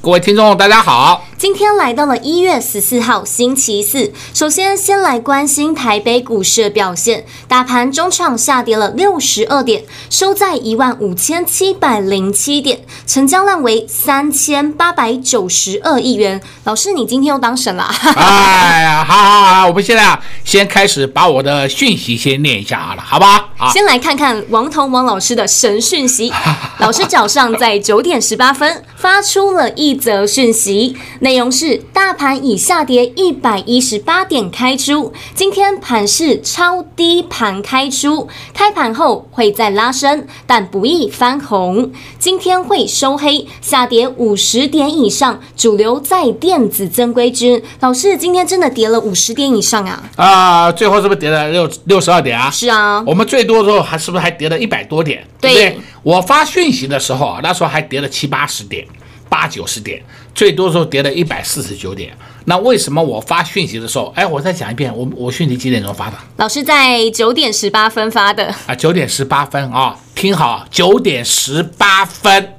各位听众大家好。今天来到了一月十四号星期四，首先先来关心台北股市的表现，大盘中场下跌了六十二点，收在一万五千七百零七点，成交量为三千八百九十二亿元。老师，你今天又当神了？哎呀，好好好，我们现在啊，先开始把我的讯息先念一下好了，好吧？好，先来看看王彤王老师的神讯息。老师早上在九点十八分发出了一则讯息。内容是：大盘已下跌一百一十八点开出，今天盘是超低盘开出，开盘后会再拉升，但不易翻红。今天会收黑，下跌五十点以上，主流在电子增规军。老师，今天真的跌了五十点以上啊？啊、呃，最后是不是跌了六六十二点啊？是啊，我们最多的时候还是不是还跌了一百多点？对，对不对？我发讯息的时候啊，那时候还跌了七八十点。八九十点，最多时候跌了一百四十九点。那为什么我发讯息的时候，哎，我再讲一遍，我我讯息几点钟发的？老师在九点十八分发的啊，九点十八分啊，听好，九点十八分，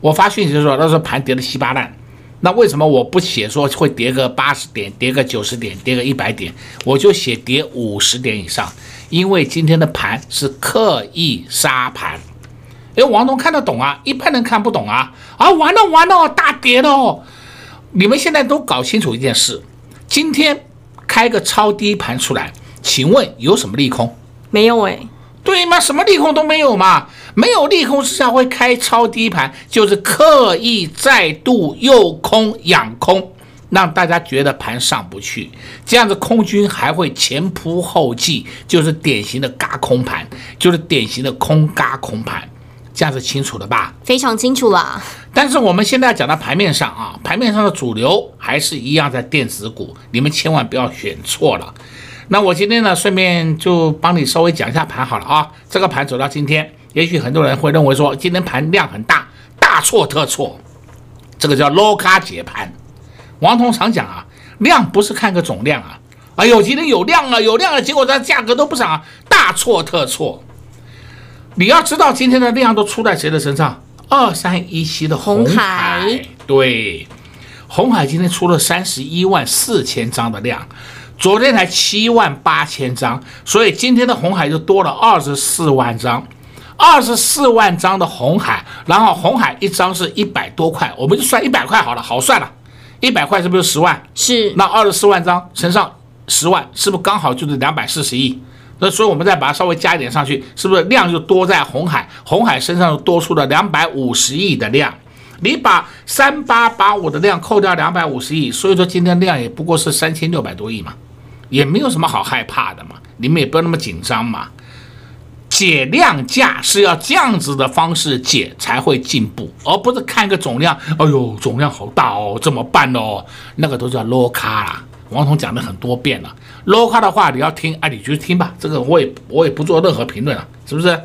我发讯息的时候，那时候盘跌的稀巴烂。那为什么我不写说会跌个八十点，跌个九十点，跌个一百点，我就写跌五十点以上？因为今天的盘是刻意杀盘。哎，王彤看得懂啊，一般人看不懂啊！啊，完了完了，大跌了哦！你们现在都搞清楚一件事：今天开个超低盘出来，请问有什么利空？没有哎，对吗？什么利空都没有嘛？没有利空之下会开超低盘，就是刻意再度诱空养空，让大家觉得盘上不去，这样子空军还会前仆后继，就是典型的嘎空盘，就是典型的空嘎空盘。这样子清楚了吧？非常清楚了。但是我们现在讲到盘面上啊，盘面上的主流还是一样在电子股，你们千万不要选错了。那我今天呢，顺便就帮你稍微讲一下盘好了啊。这个盘走到今天，也许很多人会认为说今天盘量很大，大错特错。这个叫 low 卡解盘。王彤常讲啊，量不是看个总量啊。哎呦，今天有量了，有量了，结果它价格都不涨啊，大错特错。你要知道今天的量都出在谁的身上？二三一七的红海，对，红海今天出了三十一万四千张的量，昨天才七万八千张，所以今天的红海就多了二十四万张，二十四万张的红海，然后红海一张是一百多块，我们就算一百块好了，好算了，一百块是不是十万？是，那二十四万张乘上十万，是不是刚好就是两百四十亿？那所以，我们再把它稍微加一点上去，是不是量就多在红海？红海身上又多出了两百五十亿的量。你把三八八五的量扣掉两百五十亿，所以说今天量也不过是三千六百多亿嘛，也没有什么好害怕的嘛。你们也不要那么紧张嘛。解量价是要这样子的方式解才会进步，而不是看个总量。哎呦，总量好大哦，怎么办哦？那个都叫 low 卡啦。王彤讲了很多遍了，low 卡的话你要听，啊，你就听吧。这个我也我也不做任何评论了，是不是？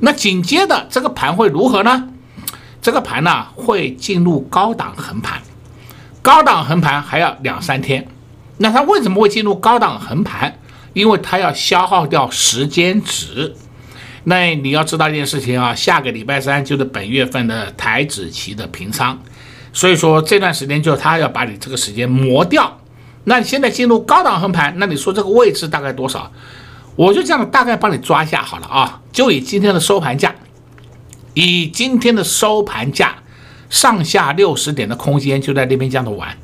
那紧接着这个盘会如何呢？这个盘呢会进入高档横盘，高档横盘还要两三天。那它为什么会进入高档横盘？因为它要消耗掉时间值。那你要知道一件事情啊，下个礼拜三就是本月份的台指期的平仓，所以说这段时间就是它要把你这个时间磨掉。那你现在进入高档横盘，那你说这个位置大概多少？我就这样大概帮你抓一下好了啊，就以今天的收盘价，以今天的收盘价，上下六十点的空间就在那边这样的玩，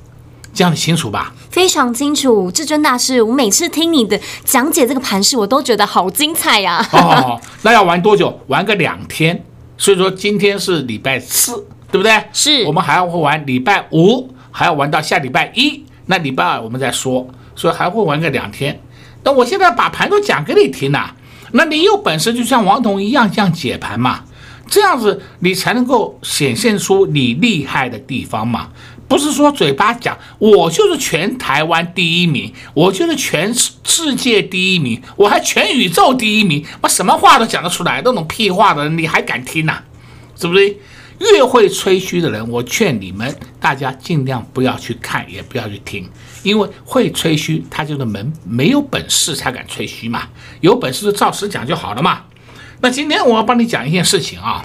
这样子清楚吧？非常清楚，至尊大师，我每次听你的讲解这个盘势，我都觉得好精彩呀、啊！哦，那要玩多久？玩个两天，所以说今天是礼拜四，对不对？是，我们还要会玩礼拜五，还要玩到下礼拜一。那礼拜二我们再说，所以还会玩个两天。那我现在把盘都讲给你听呐，那你有本事就像王彤一样这样解盘嘛，这样子你才能够显现出你厉害的地方嘛。不是说嘴巴讲我就是全台湾第一名，我就是全世界第一名，我还全宇宙第一名，我什么话都讲得出来，那种屁话的你还敢听呐、是不是？越会吹嘘的人，我劝你们大家尽量不要去看，也不要去听，因为会吹嘘他就是门没有本事才敢吹嘘嘛，有本事就照实讲就好了嘛。那今天我要帮你讲一件事情啊，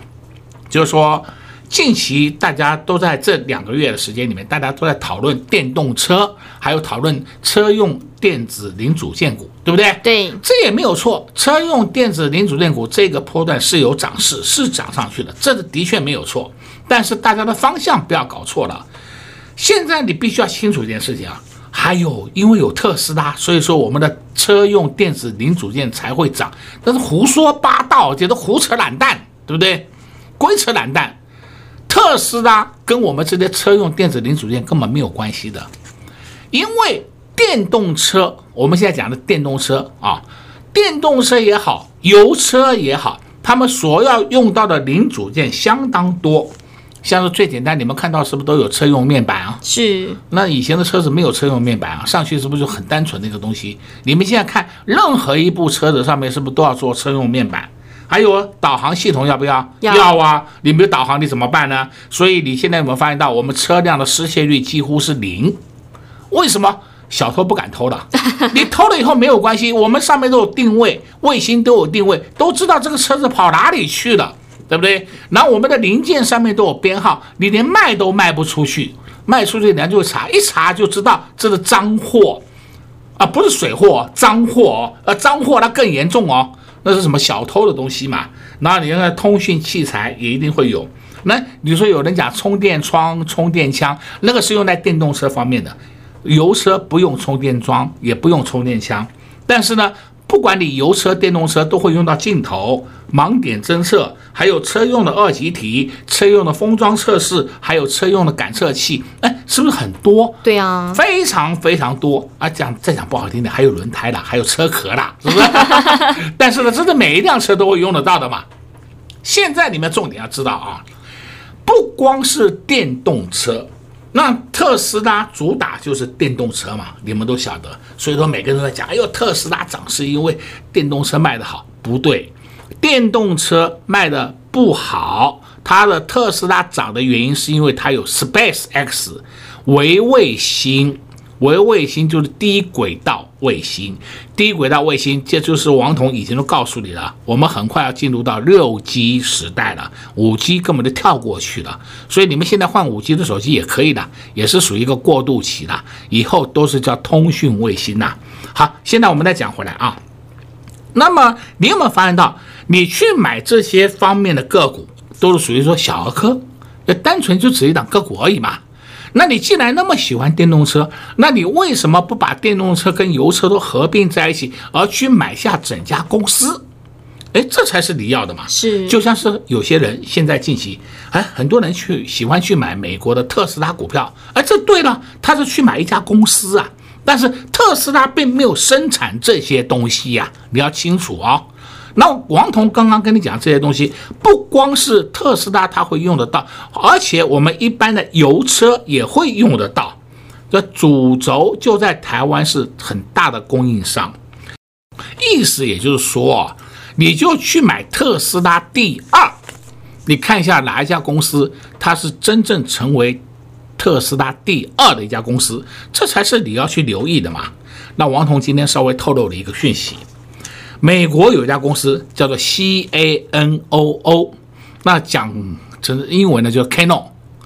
就是说。近期大家都在这两个月的时间里面，大家都在讨论电动车，还有讨论车用电子零组件股，对不对？对，这也没有错。车用电子零组件股这个波段是有涨势，是涨上去的，这的确没有错。但是大家的方向不要搞错了。现在你必须要清楚一件事情啊，还有因为有特斯拉，所以说我们的车用电子零组件才会涨，那是胡说八道，这都胡扯懒蛋，对不对？鬼扯懒蛋。特斯拉跟我们这些车用电子零组件根本没有关系的，因为电动车，我们现在讲的电动车啊，电动车也好，油车也好，他们所要用到的零组件相当多。像是最简单，你们看到是不是都有车用面板啊？是。那以前的车子没有车用面板啊，上去是不是就很单纯的一个东西？你们现在看任何一部车子上面是不是都要做车用面板？还有导航系统要不要？要，要啊！你没有导航你怎么办呢？所以你现在有没有发现到我们车辆的失窃率几乎是零？为什么？小偷不敢偷的。你偷了以后没有关系，我们上面都有定位，卫星都有定位，都知道这个车子跑哪里去了，对不对？然后我们的零件上面都有编号，你连卖都卖不出去，卖出去人家就会查，一查就知道这是赃货啊，不是水货，赃货哦，呃，赃货那更严重哦。那是什么小偷的东西嘛？然后你看通讯器材也一定会有。那你说有人讲充电桩、充电枪，那个是用在电动车方面的，油车不用充电桩，也不用充电枪，但是呢。不管你油车、电动车都会用到镜头、盲点侦测，还有车用的二极体、车用的封装测试，还有车用的感测器，哎，是不是很多？对啊，非常非常多啊！讲再讲不好听点，还有轮胎啦，还有车壳啦，是不是？但是呢，真的每一辆车都会用得到的嘛。现在你们重点要知道啊，不光是电动车。那特斯拉主打就是电动车嘛，你们都晓得，所以说每个人都在讲，哎呦，特斯拉涨是因为电动车卖的好，不对，电动车卖的不好，它的特斯拉涨的原因是因为它有 SpaceX 微卫星。微卫星就是低轨道卫星，低轨道卫星，这就是王彤已经都告诉你了。我们很快要进入到六 G 时代了，五 G 根本就跳过去了。所以你们现在换五 G 的手机也可以的，也是属于一个过渡期的，以后都是叫通讯卫星呐。好，现在我们再讲回来啊。那么你有没有发现到，你去买这些方面的个股，都是属于说小儿科，就单纯就只一档个股而已嘛。那你既然那么喜欢电动车，那你为什么不把电动车跟油车都合并在一起，而去买下整家公司？哎，这才是你要的嘛。是，就像是有些人现在近期，哎，很多人去喜欢去买美国的特斯拉股票，哎，这对了，他是去买一家公司啊，但是特斯拉并没有生产这些东西呀，你要清楚哦。那王彤刚刚跟你讲这些东西，不光是特斯拉它会用得到，而且我们一般的油车也会用得到。这主轴就在台湾是很大的供应商，意思也就是说，你就去买特斯拉第二，你看一下哪一家公司它是真正成为特斯拉第二的一家公司，这才是你要去留意的嘛。那王彤今天稍微透露了一个讯息。美国有一家公司叫做 C A N O O，那讲成英文呢叫 Canon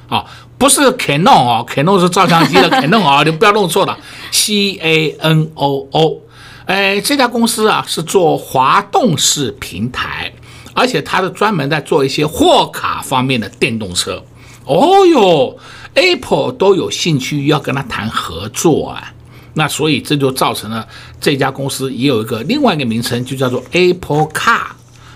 啊，不是 Canon 啊，Canon 是照相机的 Canon 啊，你不要弄错了。C A N O O，哎，这家公司啊是做滑动式平台，而且它是专门在做一些货卡方面的电动车。哦哟，Apple 都有兴趣要跟他谈合作啊。那所以这就造成了这家公司也有一个另外一个名称，就叫做 Apple Car。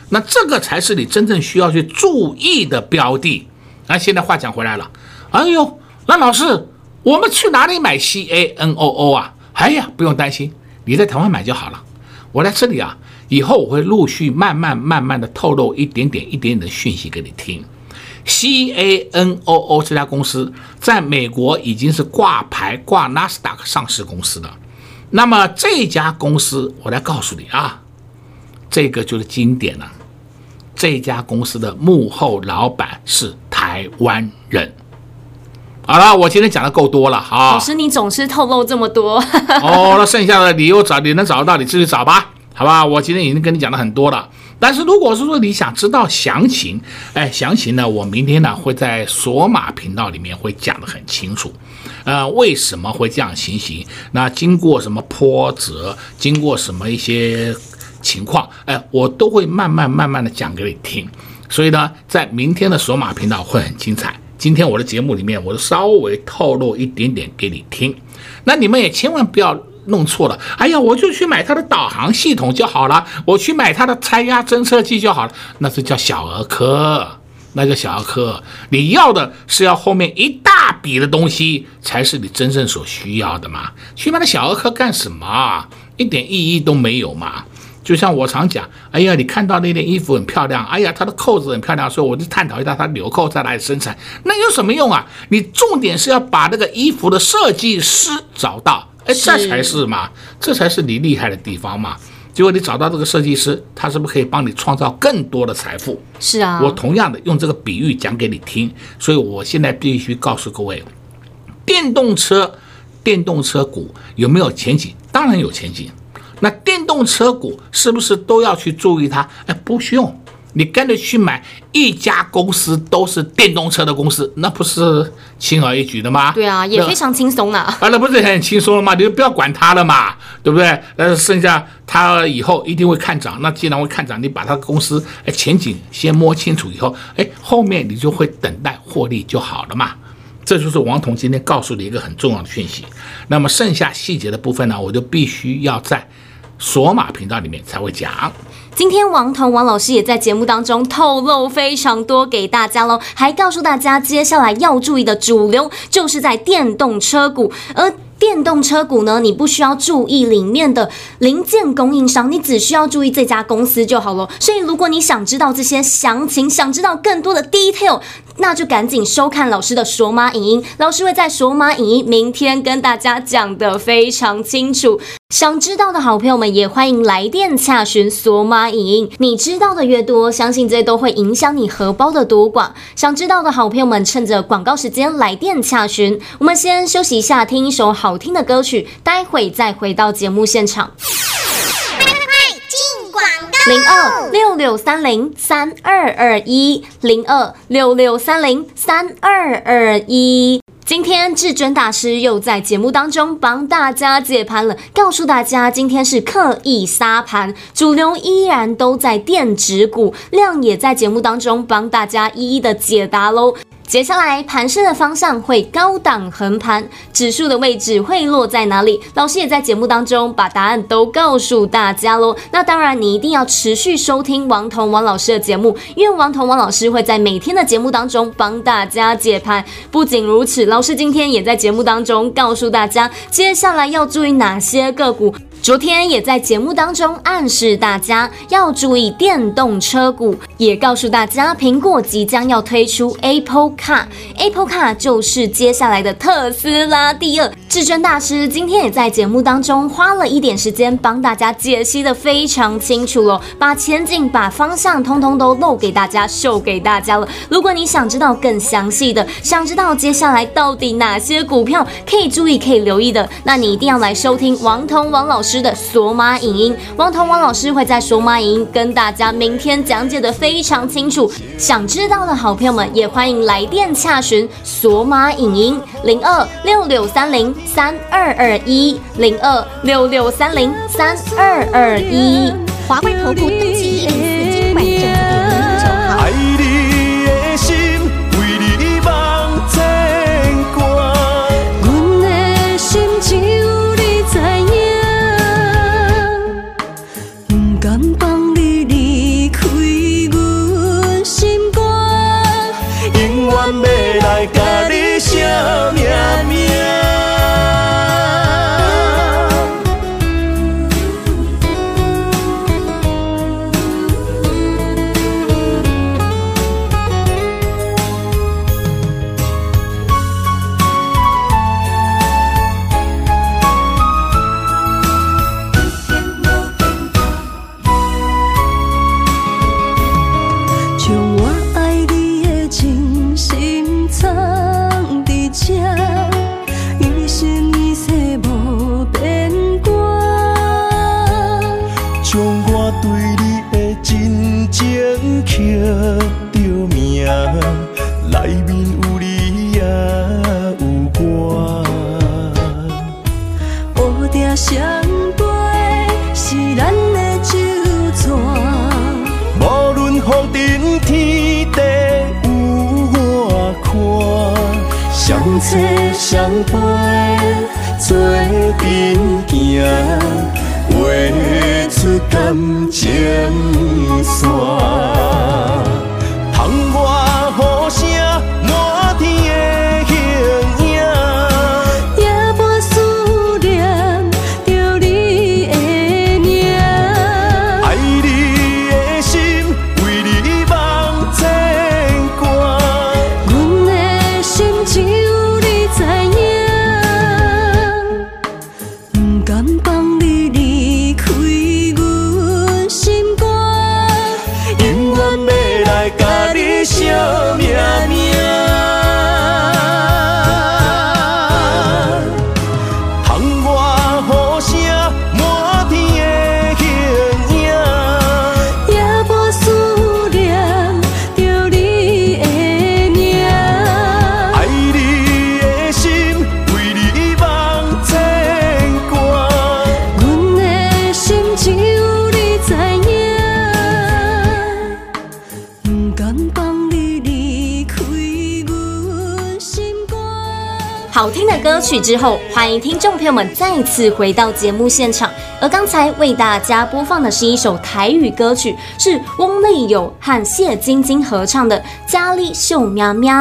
那这个才是你真正需要去注意的标的。那现在话讲回来了，哎呦，那老师，我们去哪里买 C A N O O 啊？哎呀，不用担心，你在台湾买就好了。我在这里啊，以后我会陆续慢慢慢慢的透露一点点一点点的讯息给你听。CANOO 这家公司在美国已经是挂牌挂纳斯达克上市公司的。那么这家公司，我来告诉你啊，这个就是经典了。这家公司的幕后老板是台湾人。好了，我今天讲的够多了啊。老师，你总是透露这么多。哦，那剩下的你又找，你能找得到，你自己找吧。好吧，我今天已经跟你讲的很多了。但是如果是说你想知道详情，哎，详情呢，我明天呢会在索马频道里面会讲得很清楚。呃，为什么会这样情形？那经过什么波折，经过什么一些。情况，哎，我都会慢慢慢慢的讲给你听，所以呢，在明天的索马频道会很精彩。今天我的节目里面，我稍微透露一点点给你听，那你们也千万不要弄错了。哎呀，我就去买它的导航系统就好了，我去买它的胎压侦测器就好了，那是叫小儿科，那叫小儿科。你要的是要后面一大笔的东西，才是你真正所需要的嘛。去买那小儿科干什么？一点意义都没有嘛。就像我常讲，哎呀，你看到那件衣服很漂亮，哎呀，它的扣子很漂亮，所以我就探讨一下它纽扣在哪里生产，那有什么用啊？你重点是要把那个衣服的设计师找到，哎，这才是嘛，这才是你厉害的地方嘛。结果你找到这个设计师，他是不是可以帮你创造更多的财富？是啊，我同样的用这个比喻讲给你听，所以我现在必须告诉各位，电动车，电动车股有没有前景？当然有前景。那电动车股是不是都要去注意它？哎，不需用，你干脆去买一家公司都是电动车的公司，那不是轻而易举的吗？对啊，也非常轻松啊。啊，那不是很轻松了吗？你就不要管它了嘛，对不对？但是剩下它以后一定会看涨。那既然会看涨，你把它公司哎前景先摸清楚以后，哎，后面你就会等待获利就好了嘛。这就是王彤今天告诉你一个很重要的讯息。那么剩下细节的部分呢，我就必须要在。索马频道里面才会讲。今天王彤王老师也在节目当中透露非常多给大家喽，还告诉大家接下来要注意的主流就是在电动车股，而电动车股呢，你不需要注意里面的零件供应商，你只需要注意这家公司就好了。所以如果你想知道这些详情，想知道更多的 detail。那就赶紧收看老师的索马影音，老师会在索马影音明天跟大家讲得非常清楚。想知道的好朋友们也欢迎来电洽询索马影音。你知道的越多，相信这都会影响你荷包的多寡。想知道的好朋友们，趁着广告时间来电洽询。我们先休息一下，听一首好听的歌曲，待会再回到节目现场。零二六六三零三二二一，零二六六三零三二二一。今天至尊大师又在节目当中帮大家解盘了，告诉大家今天是刻意杀盘，主流依然都在电子股，量也在节目当中帮大家一一的解答喽。接下来盘势的方向会高档横盘，指数的位置会落在哪里？老师也在节目当中把答案都告诉大家喽。那当然，你一定要持续收听王彤王老师的节目，因为王彤王老师会在每天的节目当中帮大家解盘。不仅如此，老师今天也在节目当中告诉大家，接下来要注意哪些个股。昨天也在节目当中暗示大家要注意电动车股，也告诉大家苹果即将要推出 Apple Car，Apple Car 就是接下来的特斯拉第二。至尊大师今天也在节目当中花了一点时间帮大家解析的非常清楚了，把前景、把方向通通都露给大家、秀给大家了。如果你想知道更详细的，想知道接下来到底哪些股票可以注意、可以留意的，那你一定要来收听王彤王老师的索马影音。王彤王老师会在索马影音跟大家明天讲解的非常清楚。想知道的好朋友们也欢迎来电洽询索马影音零二六六三零。三二二一零二六六三零三二二一，华冠投顾登记一零四经管证。看，相册相伴做阵行。画出感情线，歌曲之后，欢迎听众朋友们再次回到节目现场。而刚才为大家播放的是一首台语歌曲，是翁丽友和谢晶晶合唱的《佳丽秀喵喵》。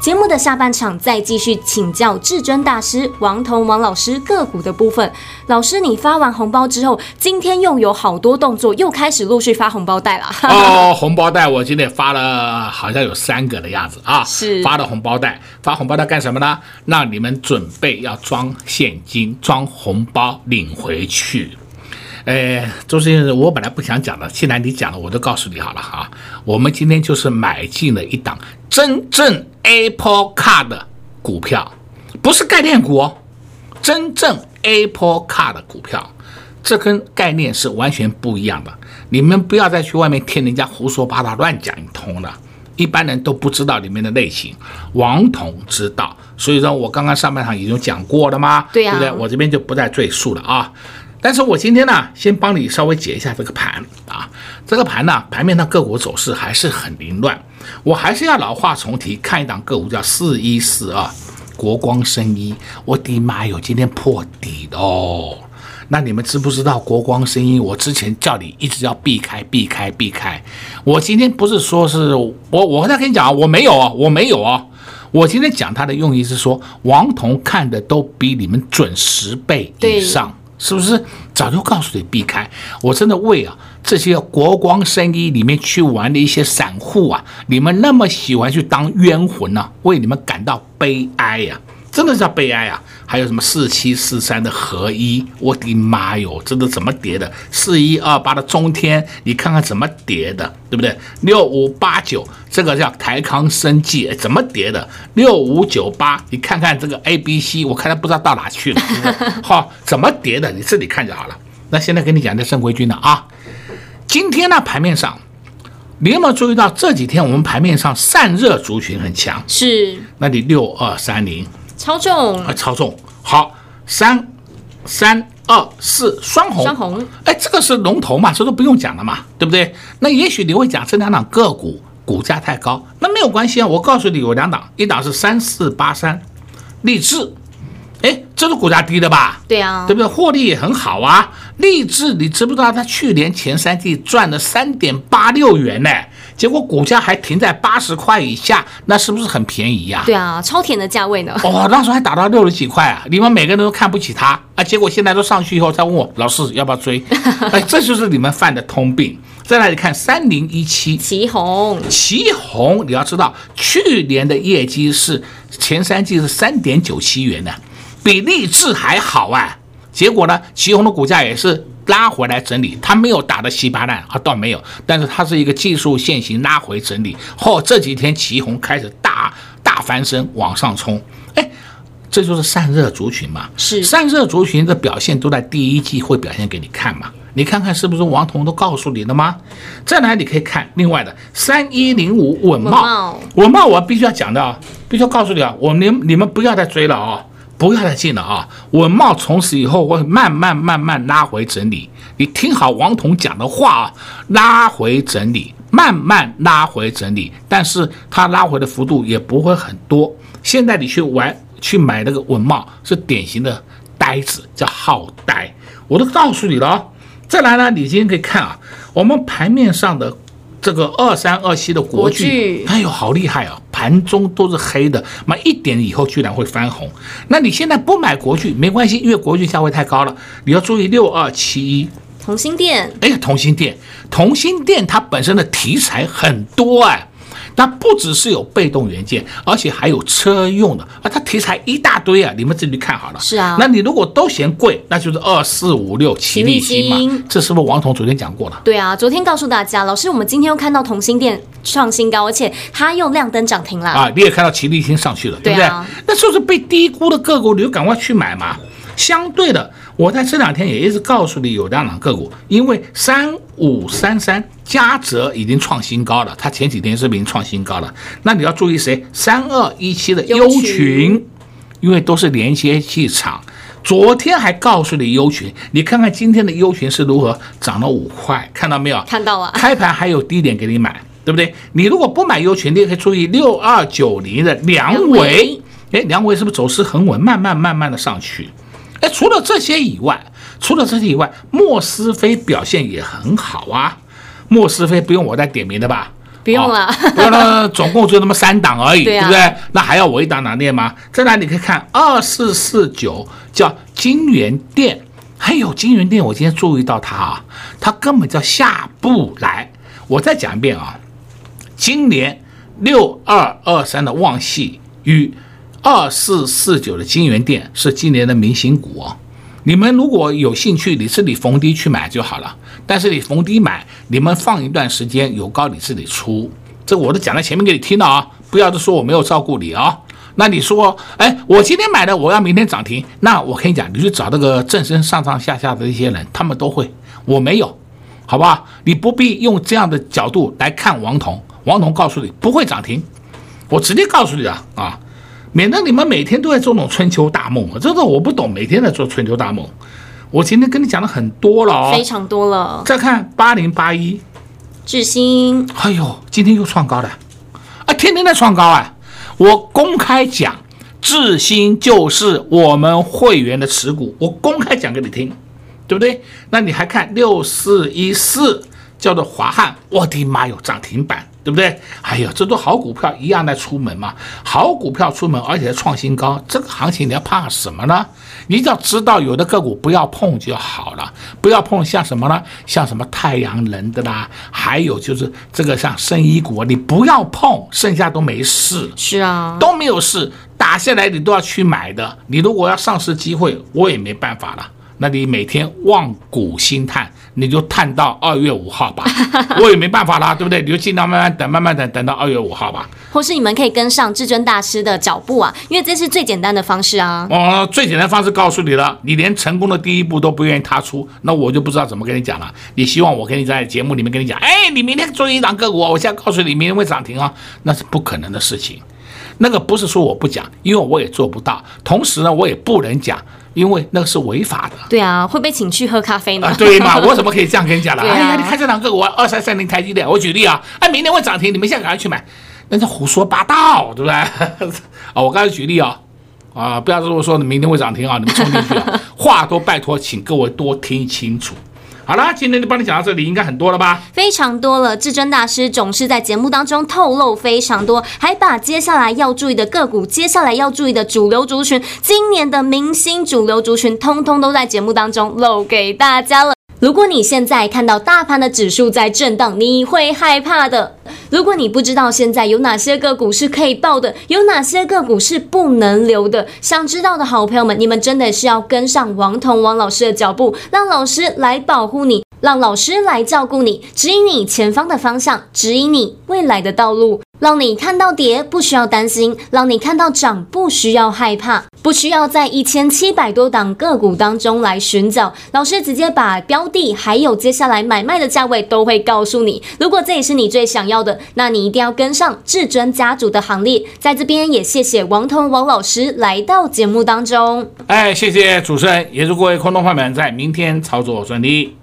节目的下半场再继续请教至尊大师王彤王老师个股的部分。老师，你发完红包之后，今天又有好多动作，又开始陆续发红包袋了。哦，红包袋我今天发了，好像有三个的样子啊。是发了红包袋，发红包袋干什么呢？让你们准备要装现金、装红包领回去。哎，周先生，我本来不想讲的，既然你讲了，我都告诉你好了哈。我们今天就是买进了一档真正 Apple Car 的股票，不是概念股哦，真正 Apple Car 的股票，这跟概念是完全不一样的。你们不要再去外面听人家胡说八道、乱讲一通了。一般人都不知道里面的类型，王彤知道，所以说我刚刚上半场已经讲过了吗？对呀、对不对？我这边就不再赘述了啊。但是我今天呢，先帮你稍微解一下这个盘啊，这个盘呢，盘面上个股走势还是很凌乱。我还是要老话重提，看一档个股叫四一四二国光生医，我的妈哟，今天破底的哦。那你们知不知道国光生医？我之前叫你一直要避开、避开、避开。我今天不是说是我，我再跟你讲啊，我没有啊，我没有啊。我今天讲它的用意是说，王彤看的都比你们准十倍以上。是不是早就告诉你避开？我真的为啊这些国光生意里面去玩的一些散户啊，你们那么喜欢去当冤魂呢、为你们感到悲哀呀、真的是叫悲哀啊！还有什么四七四三的合一，我的妈哟，这都怎么叠的？四一二八的中天，你看看怎么叠的，对不对？六五八九这个叫台康生技，怎么叠的？六五九八，你看看这个 A B C，我看它不知道到哪去了。好，怎么叠的？你自己看就好了。那现在跟你讲这正规军的啊，今天呢盘面上，你有没有注意到这几天我们盘面上散热族群很强？是，那你六二三零。超重啊，超重好，三三二四双红，双红，哎，这个是龙头嘛，这都不用讲了嘛，对不对？那也许你会讲这两档个股股价太高，那没有关系啊，我告诉你有两档，一档是三四八三，励志，哎，这是股价低的吧？对啊，对不对？获利也很好啊，励志，你知不知道他去年前三季赚了三点八六元呢？结果股价还停在八十块以下，那是不是很便宜呀、啊？对啊，超甜的价位呢。哦，那时候还打到六十几块啊！你们每个人都看不起它啊！结果现在都上去以后，再问我老师要不要追？哎，这就是你们犯的通病。再来你看三零一七奇鋐，奇鋐，你要知道去年的业绩是前三季是三点九七元呢，比励志还好啊！结果呢，奇鋐的股价也是。拉回来整理，它没有打的稀巴烂啊，倒没有，但是它是一个技术线型拉回整理后，这几天奇红开始大大翻身往上冲，哎，这就是散热族群嘛。是。散热族群的表现都在第一季会表现给你看嘛。你看看是不是王彤都告诉你了吗？再来你可以看？另外的三一零五稳帽，稳帽我必须要讲的啊，必须要告诉你啊，我们你们不要再追了啊，不要再进了啊。稳懋从此以后会慢慢慢慢拉回整理，你听好王彤讲的话啊，拉回整理，慢慢拉回整理，但是它拉回的幅度也不会很多。现在你去玩去买那个稳懋是典型的呆子，叫好呆，我都告诉你了啊。再来呢，你今天可以看啊，我们盘面上的这个二三二七的国巨，哎呦，好厉害啊！盘中都是黑的，买一点以后居然会翻红。那你现在不买国巨没关系，因为国巨价位太高了。你要注意六二七一，同心店，哎，同心店，同心店它本身的题材很多哎。那不只是有被动元件，而且还有车用的啊，它题材一大堆啊，你们自己看好了。是啊，那你如果都嫌贵，那就是二四五六奇力新嘛，这是不是王彤昨天讲过了？对啊，昨天告诉大家，老师，我们今天又看到同心电创新高，而且它又亮灯涨停了啊，你也看到齐力新上去了，对不对？啊、那就是被低估的个股，你就赶快去买嘛。相对的，我在这两天也一直告诉你有两档个股，因为三五三三嘉泽已经创新高了，它前几天是不是已经创新高了？那你要注意谁？三二一七的优群，因为都是连接器厂，昨天还告诉你优群，你看看今天的优群是如何，涨了五块，看到没有？看到了，开盘还有低点给你买，对不对？你如果不买优群，你也可以注意六二九零的梁维，哎，梁维是不是走势很稳，慢慢慢慢的上去？哎，除了这些以外，除了这些以外，莫斯菲表现也很好啊。莫斯菲不用我再点名的吧？不用了，哦、不用了，总共就那么三档而已，对，啊、对不对？那还要我一档档念吗？在哪里可以看？二四四九叫金元店，还有金元店，我今天注意到它啊，它根本叫下不来。我再讲一遍啊，今年六二二三的旺系与。二四四九的金元店是今年的明星股哦，你们如果有兴趣，你自己逢低去买就好了。但是你逢低买，你们放一段时间，有高你自己出。这我都讲在前面给你听了啊，不要说我没有照顾你啊。那你说，哎，我今天买的，我要明天涨停，那我跟你讲，你去找那个正身上上下下的一些人，他们都会，我没有，好不好？你不必用这样的角度来看王彤，王彤告诉你不会涨停，我直接告诉你啊啊。免得你们每天都在做那种春秋大梦啊！这个我不懂，每天在做春秋大梦。我今天跟你讲了很多了哦，非常多了。再看八零八一，智新，哎呦，今天又创高了，啊，天天在创高啊！我公开讲，智新就是我们会员的持股，我公开讲给你听，对不对？那你还看六四一四，叫做华汉，我的妈哟，涨停板。对不对？哎呀，这都好股票一样在出门嘛，好股票出门，而且创新高，这个行情你要怕什么呢？你只要知道有的个股不要碰就好了，不要碰像什么呢？像什么太阳能的啦，还有就是这个像生医股，你不要碰，剩下都没事。是啊，都没有事，打下来你都要去买的。你如果要上市机会，我也没办法了。那你每天望股兴叹，你就探到二月五号吧，我也没办法啦，对不对？你就尽量慢慢等，慢慢等，等到二月五号吧。或是你们可以跟上至尊大师的脚步啊，因为这是最简单的方式啊。哦，最简单的方式告诉你了，你连成功的第一步都不愿意踏出，那我就不知道怎么跟你讲了。你希望我跟你在节目里面跟你讲，哎，你明天做一档个股，我现在告诉你明天会涨停啊，那是不可能的事情。那个不是说我不讲，因为我也做不到，同时呢，我也不能讲。因为那个是违法的，对啊，会被请去喝咖啡呢？啊，对嘛，我怎么可以这样跟你讲了？啊、哎呀，你看这两个，我二三三零台积电，我举例啊，哎，明天会涨停，你们现在赶快去买，那是胡说八道，对不对？啊，我刚才举例啊，啊，不要这么说你明天会涨停啊，你们冲进去啊，话都拜托，请各位多听清楚。好啦，今天就帮你讲到这里，应该很多了吧？非常多了。至尊大师总是在节目当中透露非常多，还把接下来要注意的个股、接下来要注意的主流族群、今年的明星主流族群，通通都在节目当中露给大家了。如果你现在看到大盘的指数在震荡，你会害怕的。如果你不知道现在有哪些个股是可以抱的，有哪些个股是不能留的，想知道的好朋友们，你们真的是要跟上王彤王老师的脚步，让老师来保护你，让老师来照顾你，指引你前方的方向，指引你未来的道路。让你看到跌不需要担心，让你看到涨不需要害怕，不需要在一千七百多档个股当中来寻找。老师直接把标的还有接下来买卖的价位都会告诉你。如果这也是你最想要的，那你一定要跟上至尊家族的行列。在这边也谢谢王彤王老师来到节目当中。哎，谢谢主持人，也祝各位空中朋友们在明天操作顺利。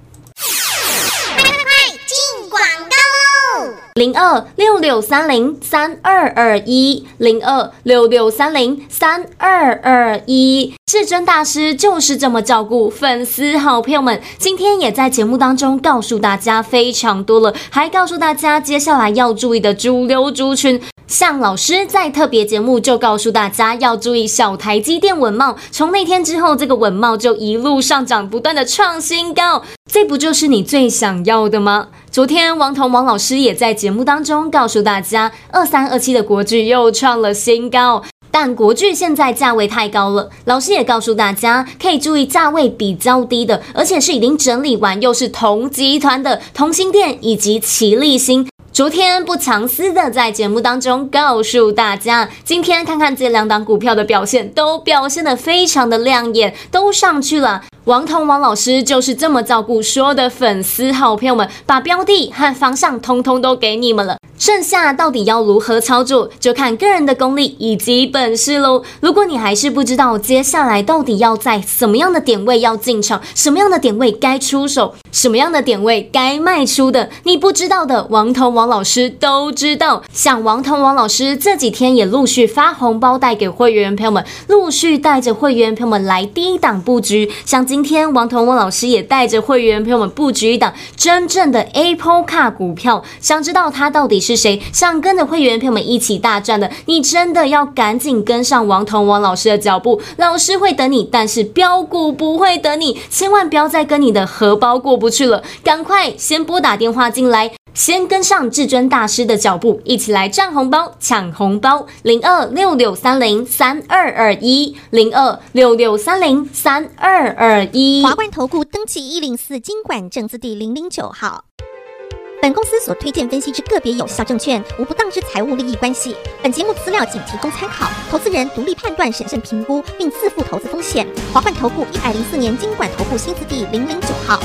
零二六六三零三二二一，零二六六三零三二二一，至尊大师就是这么照顾粉丝好朋友们。今天也在节目当中告诉大家非常多了，还告诉大家接下来要注意的主流族群。像老师在特别节目就告诉大家要注意小台积电稳懋，从那天之后，这个稳懋就一路上涨，不断的创新高。这不就是你最想要的吗？昨天王彤王老师也在节目当中告诉大家，二三二七的国巨又创了新高，但国巨现在价位太高了。老师也告诉大家，可以注意价位比较低的，而且是已经整理完，又是同集团的同心电以及奇力新。昨天不藏私的在节目当中告诉大家，今天看看这两档股票的表现，都表现得非常的亮眼，都上去了。王彤王老师就是这么照顾所有的粉丝好朋友们，把标的和方向通通都给你们了。剩下到底要如何操作，就看个人的功力以及本事喽。如果你还是不知道接下来到底要在什么样的点位要进场，什么样的点位该出手，什么样的点位该卖出的，你不知道的，王彤王老师都知道。像王彤王老师这几天也陆续发红包带给会员朋友们，陆续带着会员朋友们来低档布局。像今天王彤王老师也带着会员朋友们布局一档真正的 Apple Car 股票，想知道它到底是。谁想跟着会员朋友们一起大赚的？你真的要赶紧跟上王彤王老师的脚步，老师会等你，但是标股不会等你，千万不要再跟你的荷包过不去了，赶快先拨打电话进来，先跟上至尊大师的脚步，一起来赚红包、抢红包，零二六六三零三二二一，零二六六三零三二二一，华冠投顾登记一零四金管证字第零零九号。本公司所推荐分析之个别有效证券，无不当之财务利益关系。本节目资料仅提供参考，投资人独立判断、审慎评估，并自负投资风险。华冠投顾一百零四年金管投顾新字第零零九号。